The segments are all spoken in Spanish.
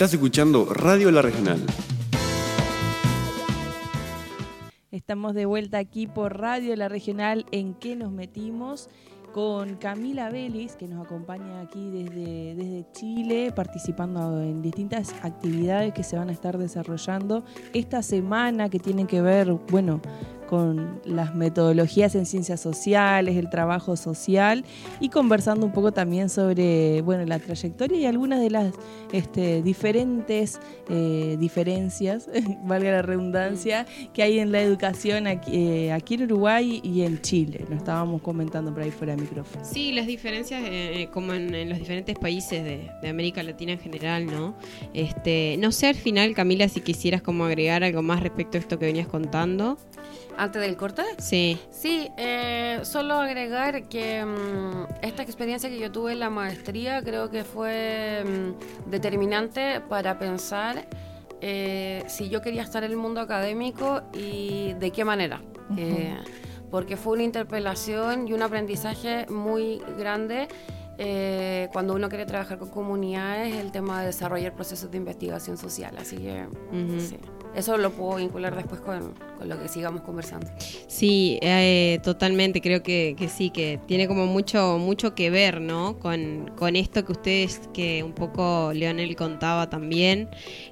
Estás escuchando Radio La Regional. Estamos de vuelta aquí por Radio La Regional en que nos metimos con Camila Vélez, que nos acompaña aquí desde, desde Chile, participando en distintas actividades que se van a estar desarrollando esta semana que tienen que ver, bueno, con las metodologías en ciencias sociales, el trabajo social y conversando un poco también sobre bueno, la trayectoria y algunas de las este, diferentes eh, diferencias, valga la redundancia, que hay en la educación aquí, eh, aquí, en Uruguay y en Chile. Lo estábamos comentando por ahí fuera de micrófono. Sí, las diferencias eh, como en, los diferentes países de, de, América Latina en general, ¿no? Este, no sé al final, Camila, si quisieras como agregar algo más respecto a esto que venías contando. ¿Antes del corte? Sí. Sí, eh, solo agregar que mm, esta experiencia que yo tuve en la maestría creo que fue mm, determinante para pensar eh, si yo quería estar en el mundo académico y de qué manera. Eh, porque fue una interpelación y un aprendizaje muy grande cuando uno quiere trabajar con comunidades, el tema de desarrollar procesos de investigación social. Así que, sí. Eso lo puedo vincular después con, lo que sigamos conversando. Sí, eh, totalmente, creo que, sí, que tiene como mucho, mucho que ver, ¿no? Con, esto que ustedes, que un poco Leonel contaba también,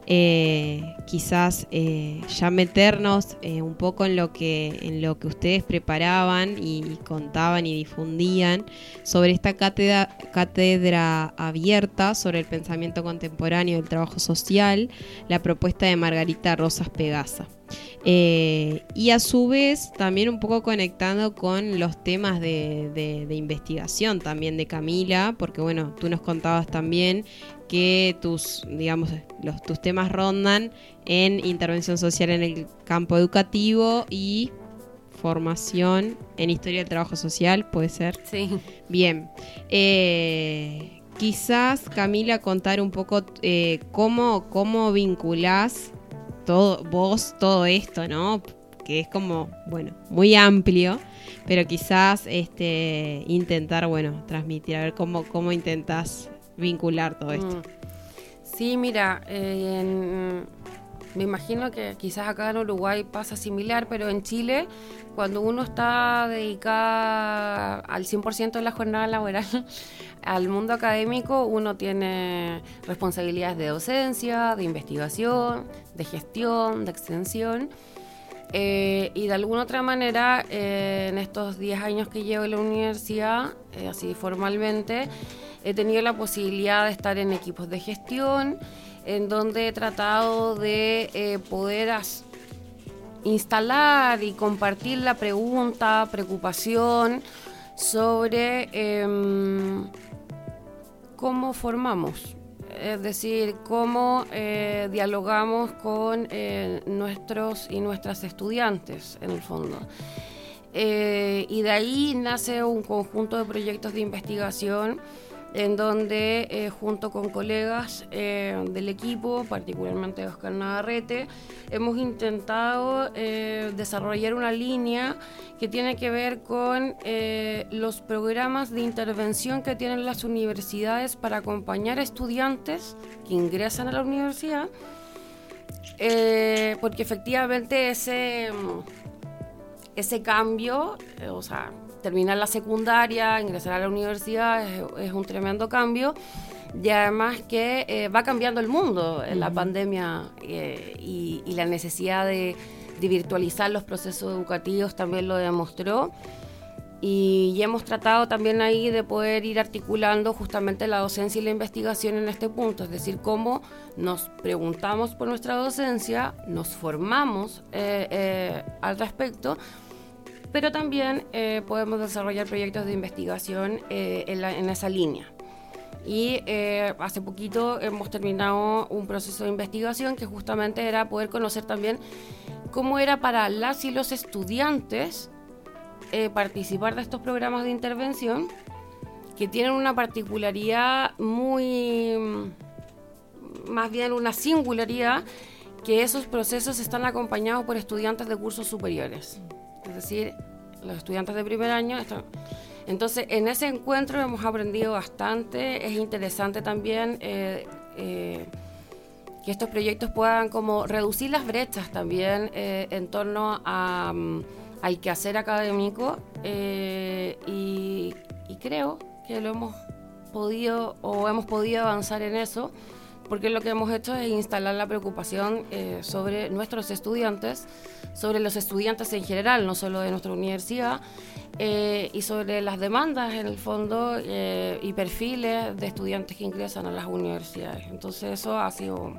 eh, quizás eh, ya meternos un poco en lo, que, en lo que ustedes preparaban y, contaban y difundían sobre esta cátedra, cátedra abierta sobre el pensamiento contemporáneo del trabajo social, la propuesta de Margarita Rosas Pegasa. Eh, y a su vez también un poco conectando con los temas de, investigación también de Camila, porque bueno, tú nos contabas también que tus, digamos, los, tus temas rondan en intervención social en el campo educativo y formación en historia del trabajo social, ¿puede ser? Sí. Bien. Eh, quizás, Camila, contar un poco eh, cómo, cómo vinculás todo, vos todo esto, ¿no? Que es como, bueno, muy amplio, pero quizás este, intentar, bueno, transmitir, a ver cómo, cómo intentas vincular todo esto. Mm. Sí, mira, eh, me imagino que quizás acá en Uruguay pasa similar, pero en Chile, cuando uno está dedicado al 100% de la jornada laboral al mundo académico, uno tiene responsabilidades de docencia, de investigación, de gestión, de extensión. Eh, y de alguna otra manera, eh, en estos 10 años que llevo en la universidad, eh, así formalmente, he tenido la posibilidad de estar en equipos de gestión, en donde he tratado de poder instalar y compartir la pregunta, preocupación sobre em, cómo formamos es decir, cómo eh, dialogamos con eh, nuestros y nuestras estudiantes, en el fondo. Eh, y de ahí nace un conjunto de proyectos de investigación en donde eh, junto con colegas eh, del equipo, particularmente Oscar Navarrete, hemos intentado eh, desarrollar una línea que tiene que ver con los programas de intervención que tienen las universidades para acompañar a estudiantes que ingresan a la universidad, porque efectivamente ese, ese cambio, o sea, terminar la secundaria, ingresar a la universidad es, un tremendo cambio. Y además que eh, va cambiando el mundo en la pandemia eh, y, la necesidad de, virtualizar los procesos educativos también lo demostró. Y, hemos tratado también ahí de poder ir articulando justamente la docencia y la investigación en este punto, es decir, cómo nos preguntamos por nuestra docencia, nos formamos eh, al respecto pero también eh, podemos desarrollar proyectos de investigación eh, en, esa línea. Y eh, hace poquito hemos terminado un proceso de investigación que justamente era poder conocer también cómo era para las y los estudiantes participar de estos programas de intervención que tienen una particularidad muy, más bien una singularidad, que esos procesos están acompañados por estudiantes de cursos superiores. Es decir, los estudiantes de primer año. Entonces, en ese encuentro hemos aprendido bastante. Es interesante también eh, eh, que estos proyectos puedan como reducir las brechas también eh, en torno a, mm, al quehacer académico y creo que lo hemos podido o hemos podido avanzar en eso porque lo que hemos hecho es instalar la preocupación eh, sobre nuestros estudiantes, sobre los estudiantes en general, no solo de nuestra universidad, eh, y sobre las demandas en el fondo eh, y perfiles de estudiantes que ingresan a las universidades. Entonces eso ha sido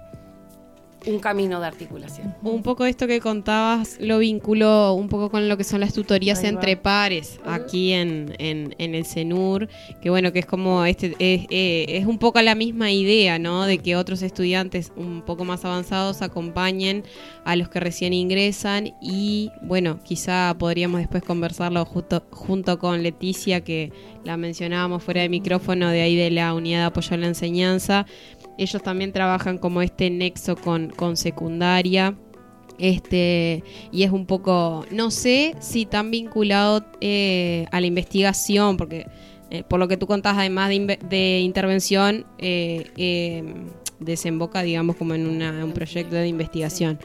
un camino de articulación. Un poco esto que contabas lo vinculo un poco con lo que son las tutorías entre pares aquí en, en, el CENUR, que bueno, que es como este es, eh, es, un poco la misma idea, ¿no? De que otros estudiantes un poco más avanzados acompañen a los que recién ingresan y bueno, quizá podríamos después conversarlo junto, junto con Leticia, que la mencionábamos fuera de micrófono de ahí de la unidad de apoyo a la enseñanza ellos también trabajan como este nexo con, con secundaria. Este, y es un poco, no sé si tan vinculado eh, a la investigación, porque eh, por lo que tú contás, además de, intervención, eh, desemboca, digamos, como en un proyecto de investigación.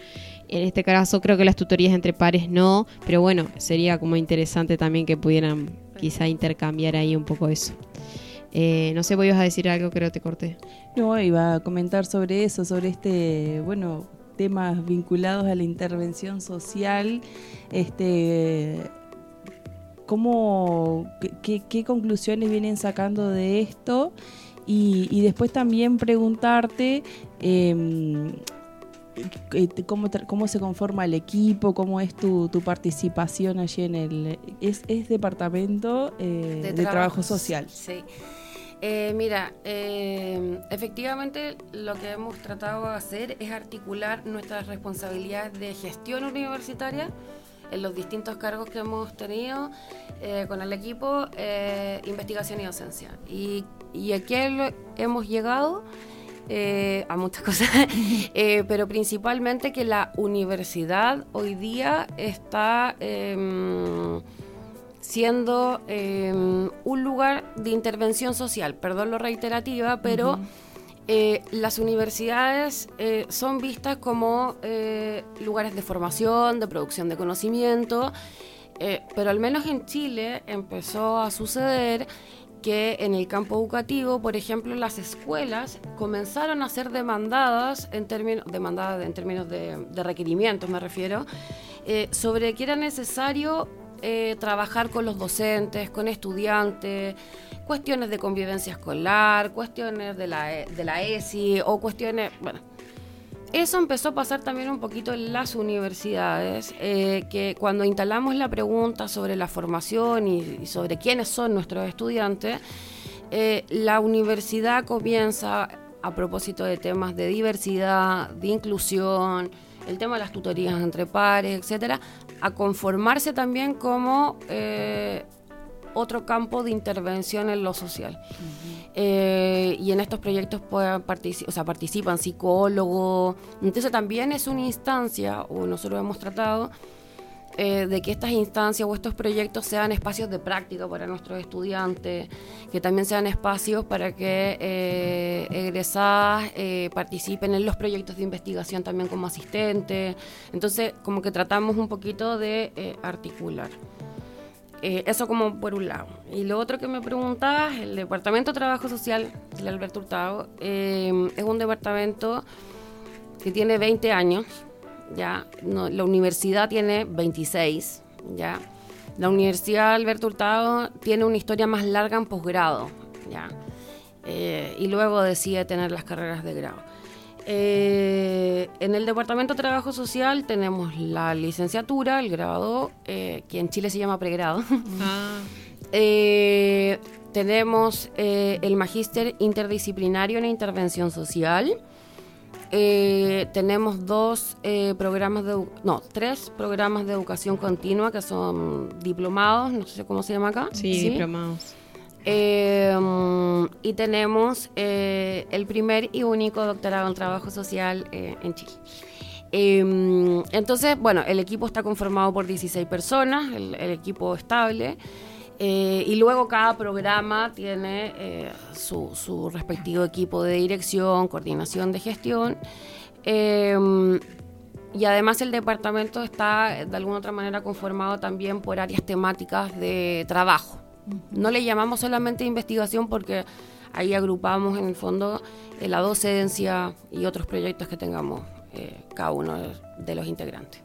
En este caso creo que las tutorías entre pares no, pero bueno, sería como interesante también que pudieran quizá intercambiar ahí un poco eso. Eh, no sé, vos ibas a decir algo, creo que te corté. No, iba a comentar sobre eso, sobre este, bueno, temas vinculados a la intervención social, este, cómo, qué, conclusiones vienen sacando de esto y, después también preguntarte em, cómo, cómo se conforma el equipo, cómo es tu, participación allí en el... Es, departamento eh, de, trabajo, trabajo social. Sí. Eh, mira, eh, efectivamente lo que hemos tratado de hacer es articular nuestras responsabilidades de gestión universitaria en los distintos cargos que hemos tenido eh, con el equipo, investigación y docencia. Y, y aquí hemos llegado a muchas cosas, pero principalmente que la universidad hoy día está em, siendo em, un lugar de intervención social, perdón lo reiterativa, pero eh, las universidades eh, son vistas como eh, lugares de formación, de producción de conocimiento, pero al menos en Chile empezó a suceder que en el campo educativo, por ejemplo, las escuelas comenzaron a ser demandadas en términos, demandadas en términos de, de requerimientos, me refiero, sobre que era necesario eh, trabajar con los docentes, con estudiantes, cuestiones de convivencia escolar, cuestiones de la, de la ESI o cuestiones, bueno. Eso empezó a pasar también un poquito en las universidades, eh, que cuando instalamos la pregunta sobre la formación y, sobre quiénes son nuestros estudiantes, eh, la universidad comienza, a propósito de temas de diversidad, de inclusión, el tema de las tutorías entre pares, etcétera, a conformarse también como eh, otro campo de intervención en lo social. Eh, y en estos proyectos pueden o sea, participan psicólogos. Entonces también es una instancia, o nosotros hemos tratado, eh, de que estas instancias o estos proyectos sean espacios de práctica para nuestros estudiantes, que también sean espacios para que eh, egresadas eh, participen en los proyectos de investigación también como asistentes. Entonces, como que tratamos un poquito de articular. eso como por un lado. Y lo otro que me preguntabas, el Departamento de Trabajo Social del Alberto Hurtado, es un departamento que tiene 20 años ya, la universidad tiene 26, ya. La Universidad Alberto Hurtado tiene una historia más larga en posgrado, ya. Eh, y luego decide tener las carreras de grado. Eh, en el Departamento de Trabajo Social tenemos la licenciatura, el grado, eh, que en Chile se llama pregrado. Ah. tenemos el magíster interdisciplinario en intervención social. Eh, tenemos dos eh, programas de, no, tres programas de educación continua que son diplomados, no sé cómo se llama acá. Sí, diplomados. Eh, y tenemos eh, el primer y único doctorado en trabajo social eh, en Chile. Eh, entonces, bueno, el equipo está conformado por 16 personas, el, el equipo estable. Eh, y luego cada programa tiene eh, su, su respectivo equipo de dirección, coordinación de gestión. Eh, y además el departamento está de alguna otra manera conformado también por áreas temáticas de trabajo. No le llamamos solamente investigación porque ahí agrupamos en el fondo eh, la docencia y otros proyectos que tengamos cada uno de los integrantes.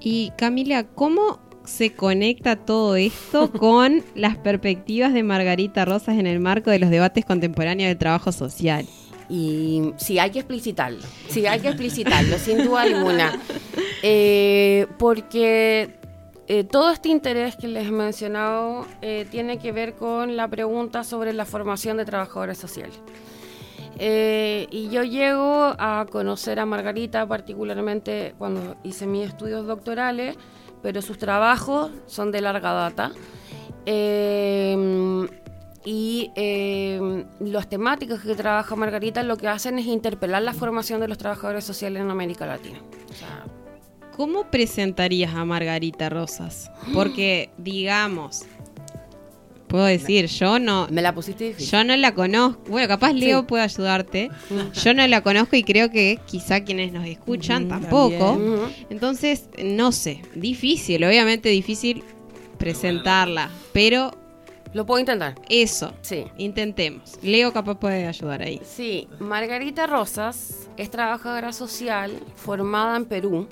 Y Camila, ¿cómo se conecta todo esto con las perspectivas de Margarita Rosas en el marco de los debates contemporáneos del trabajo social? Y sí, hay que explicitarlo, sí, hay que explicitarlo, sin duda alguna. Eh, porque eh, todo este interés que les he mencionado eh, tiene que ver con la pregunta sobre la formación de trabajadores sociales. Eh, y yo llego a conocer a Margarita particularmente cuando hice mis estudios doctorales, pero sus trabajos son de larga data. Eh, y eh, las temáticas que trabaja Margarita lo que hacen es interpelar la formación de los trabajadores sociales en América Latina. ¿Cómo presentarías a Margarita Rosas? Porque, digamos, puedo decir, yo no, me la pusiste difícil. yo no la conozco. Bueno, capaz Leo puede ayudarte. Yo no la conozco y creo que quizá quienes nos escuchan tampoco. Entonces, no sé, difícil, obviamente difícil presentarla, pero Lo puedo intentar. eso, Sí. intentemos. Leo capaz puede ayudar ahí. Sí, Margarita Rosas es trabajadora social formada en Perú.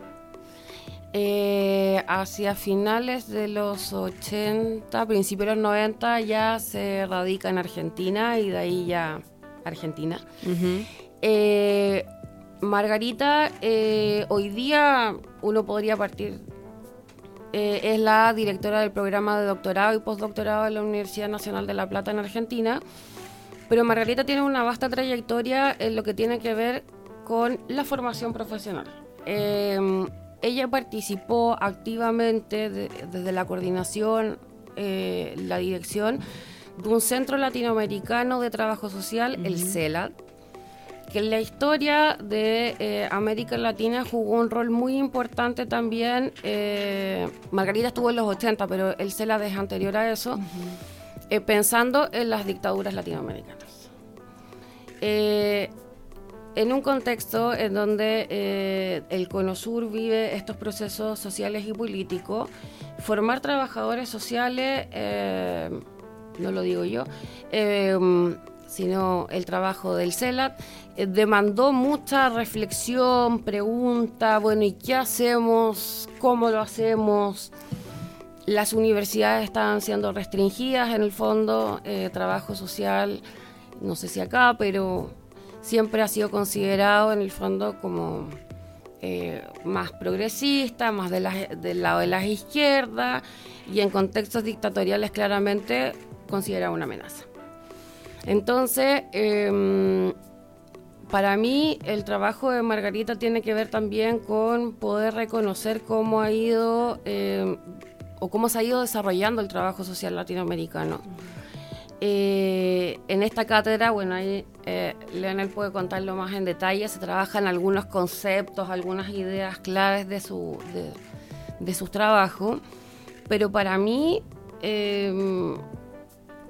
Eh, hacia finales de los 80, principios de los 90 ya se radica en Argentina y de ahí ya Argentina. Eh, Margarita, eh, hoy día uno podría partir, es la directora del programa de doctorado y postdoctorado de la Universidad Nacional de La Plata en Argentina, pero Margarita tiene una vasta trayectoria en lo que tiene que ver con la formación profesional. Ella participó activamente de- desde la coordinación, eh, la dirección de un centro latinoamericano de trabajo social, el CELAT, que en la historia de eh, América Latina jugó un rol muy importante también. eh, Margarita estuvo en los 80, pero el CELAT es anterior a eso, eh, pensando en las dictaduras latinoamericanas. En un contexto en donde eh, el Cono Sur vive estos procesos sociales y políticos, formar trabajadores sociales, eh, no lo digo yo, eh, sino el trabajo del CELAT, eh, demandó mucha reflexión, pregunta, bueno, ¿y qué hacemos? ¿Cómo lo hacemos? Las universidades estaban siendo restringidas en el fondo, trabajo social, no sé si acá, pero siempre ha sido considerado en el fondo como eh, más progresista, más del lado de las izquierdas y en contextos dictatoriales claramente considerado una amenaza. Entonces, em, para mí el trabajo de Margarita tiene que ver también con poder reconocer cómo ha ido em, o cómo se ha ido desarrollando el trabajo social latinoamericano. Eh, en esta cátedra, bueno, ahí eh, Leonel puede contarlo más en detalle, se trabajan algunos conceptos, algunas ideas claves de, su, de, de sus trabajos, pero para mí eh,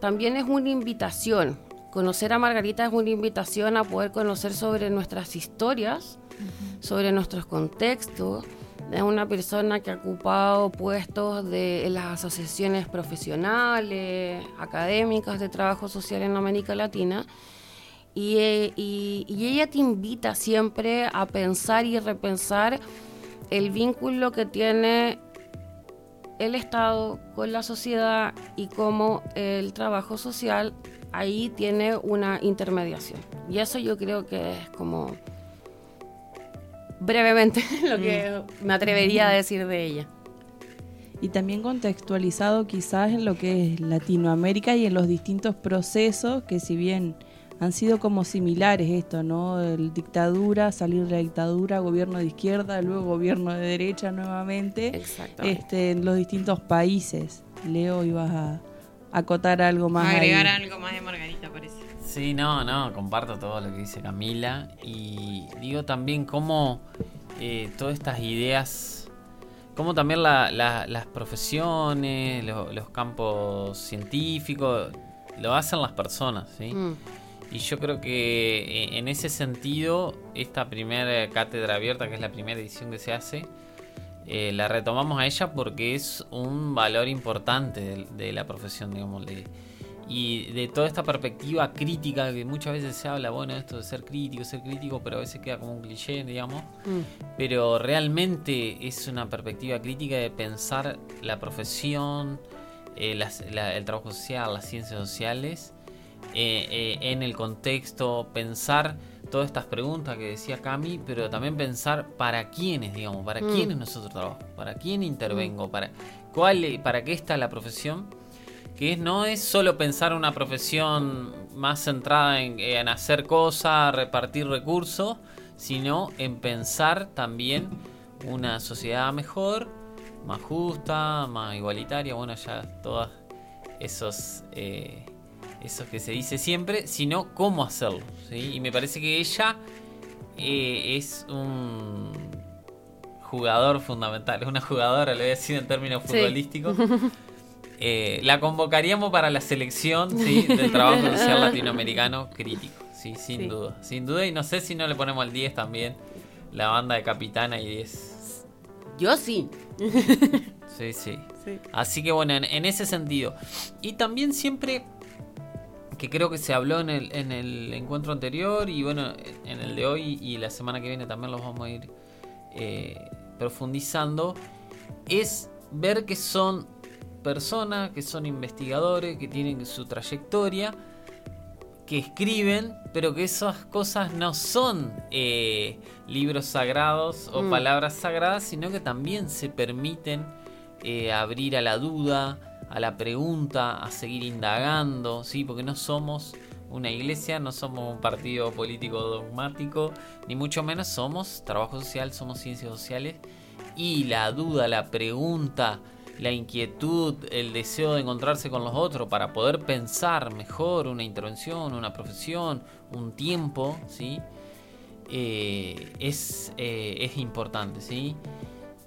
también es una invitación. Conocer a Margarita es una invitación a poder conocer sobre nuestras historias, sobre nuestros contextos. Es una persona que ha ocupado puestos de, las asociaciones profesionales, académicas de trabajo social en América Latina. Eh, y- y ella te invita siempre a pensar y repensar el vínculo que tiene el Estado con la sociedad y cómo el trabajo social ahí tiene una intermediación. Y eso yo creo que es como brevemente lo que me atrevería a decir de ella. y también contextualizado quizás en lo que es Latinoamérica y en los distintos procesos que si bien han sido como similares esto, ¿no? El dictadura, salir de la dictadura, gobierno de izquierda, luego gobierno de derecha nuevamente, este, en los distintos países. Leo, ibas a acotar algo más. Agregar algo más de Margarita, parece. Sí, no, no, comparto todo lo que dice Camila y digo también cómo eh, todas estas ideas, cómo también las profesiones, los campos científicos, lo hacen las personas, ¿sí? Mm. Y yo creo que eh, en ese sentido, esta primera cátedra abierta, que es la primera edición que se hace, eh, la retomamos a ella porque es un valor importante de, la profesión, digamos, y de toda esta perspectiva crítica que muchas veces se habla, bueno, esto de ser crítico, ser crítico, pero a veces queda como un cliché, digamos, mm. pero realmente es una perspectiva crítica de pensar la profesión, eh, el trabajo social, las ciencias sociales, eh, eh, en el contexto, pensar todas estas preguntas que decía Cami, pero también pensar para quiénes, digamos, para mm. quiénes nosotros trabajamos, para quién intervengo, mm. para cuál, para qué está la profesión, que no es solo pensar una profesión más centrada en, hacer cosas, repartir recursos, sino en pensar también una sociedad mejor, más justa, más igualitaria, bueno, ya todas esos eh, eso que se dice siempre, sino cómo hacerlo. ¿sí? Y me parece que ella eh, es un jugador fundamental, es una jugadora, lo voy a decir en términos futbolísticos. Eh, la convocaríamos para la selección ¿sí? del trabajo social latinoamericano crítico, sí, sin duda. Sin duda, y no sé si no le ponemos al 10 también, la banda de Capitana y 10. Yo sí. Sí, sí. Así que bueno, en ese sentido. Y también siempre que creo que se habló en el, en el encuentro anterior y bueno, en el de hoy y la semana que viene también los vamos a ir eh, profundizando, es ver que son personas, que son investigadores, que tienen su trayectoria, que escriben, pero que esas cosas no son eh, libros sagrados o mm. palabras sagradas, sino que también se permiten eh, abrir a la duda, a la pregunta, a seguir indagando, ¿sí? porque no somos una iglesia, no somos un partido político dogmático, ni mucho menos somos trabajo social, somos ciencias sociales y la duda, la pregunta, la inquietud, el deseo de encontrarse con los otros para poder pensar mejor una intervención, una profesión, un tiempo, ¿sí? Eh, es, eh, es importante, ¿sí?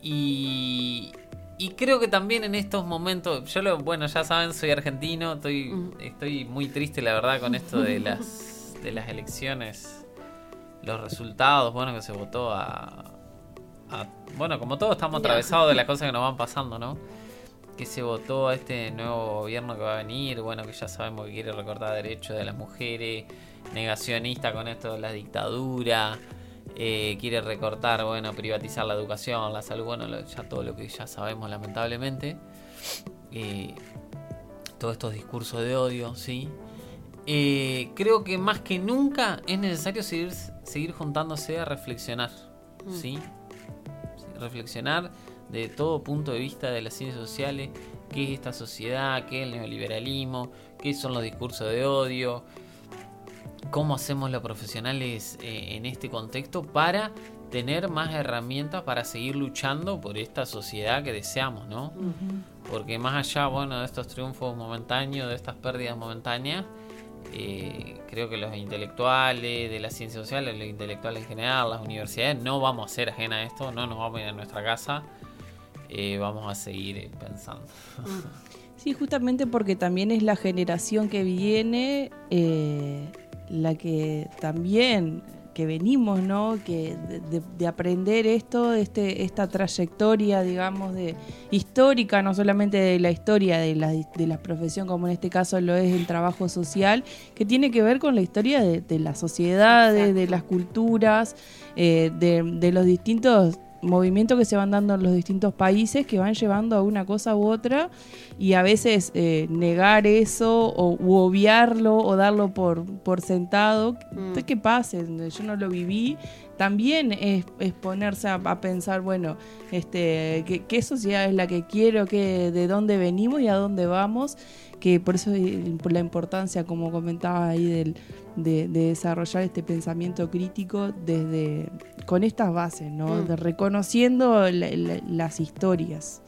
Y, y creo que también en estos momentos, yo lo, bueno, ya saben, soy argentino, estoy, estoy muy triste la verdad con esto de las, de las elecciones, los resultados, bueno, que se votó a, bueno, como todos estamos atravesados de las cosas que nos van pasando, ¿no? Que se votó a este nuevo gobierno que va a venir, bueno, que ya sabemos que quiere recortar derechos de las mujeres, negacionista con esto de la dictadura. Eh, quiere recortar, bueno, privatizar la educación, la salud, bueno, ya todo lo que ya sabemos lamentablemente. Eh, todos estos discursos de odio, ¿sí? Eh, creo que más que nunca es necesario seguir, seguir juntándose a reflexionar, mm. Reflexionar de todo punto de vista de las ciencias sociales, qué es esta sociedad, qué es el neoliberalismo, qué son los discursos de odio, cómo hacemos los profesionales eh, en este contexto para tener más herramientas para seguir luchando por esta sociedad que deseamos, ¿no? Porque más allá, bueno, de estos triunfos momentáneos, de estas pérdidas momentáneas, eh, creo que los intelectuales de las ciencias sociales, los intelectuales en general, las universidades, no vamos a ser ajenas a esto, no nos vamos a ir a nuestra casa, eh, vamos a seguir pensando. Sí, justamente porque también es la generación que viene la que también que venimos, ¿no? Que de, aprender esto, este, esta trayectoria, digamos, de histórica, no solamente de la historia de la, de la profesión, como en este caso lo es el trabajo social, que tiene que ver con la historia de, de las sociedades, de las culturas, eh, de, los distintos movimientos que se van dando en los distintos países que van llevando a una cosa u otra y a veces eh, negar eso o u obviarlo o darlo por, por sentado. Mm. ¿Qué pase? Yo no lo viví. También es, es ponerse a, a pensar, bueno, este, ¿qué, qué sociedad es la que quiero, qué, de dónde venimos y a dónde vamos que por eso por la importancia, como comentaba ahí, del, de, de desarrollar este pensamiento crítico desde con estas bases, ¿no? Mm. De reconociendo la- la- las historias.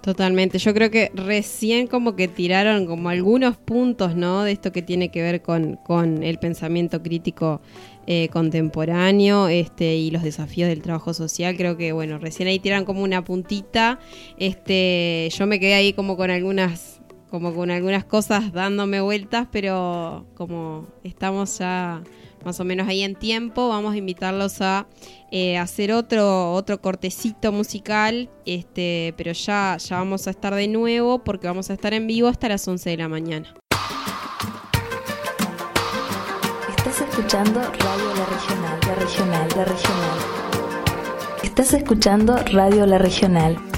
Totalmente. Yo creo que recién como que tiraron como algunos puntos, ¿no? De esto que tiene que ver con, con el pensamiento crítico eh, contemporáneo este, y los desafíos del trabajo social. Creo que, bueno, recién ahí tiran como una puntita. Este, yo me quedé ahí como con algunas como con algunas cosas dándome vueltas, pero como estamos ya más o menos ahí en tiempo, vamos a invitarlos a eh, hacer otro, otro cortecito musical, este, pero ya, ya vamos a estar de nuevo porque vamos a estar en vivo hasta las 11 de la mañana. Estás escuchando Radio La Regional, La Regional, La Regional. Estás escuchando Radio La Regional.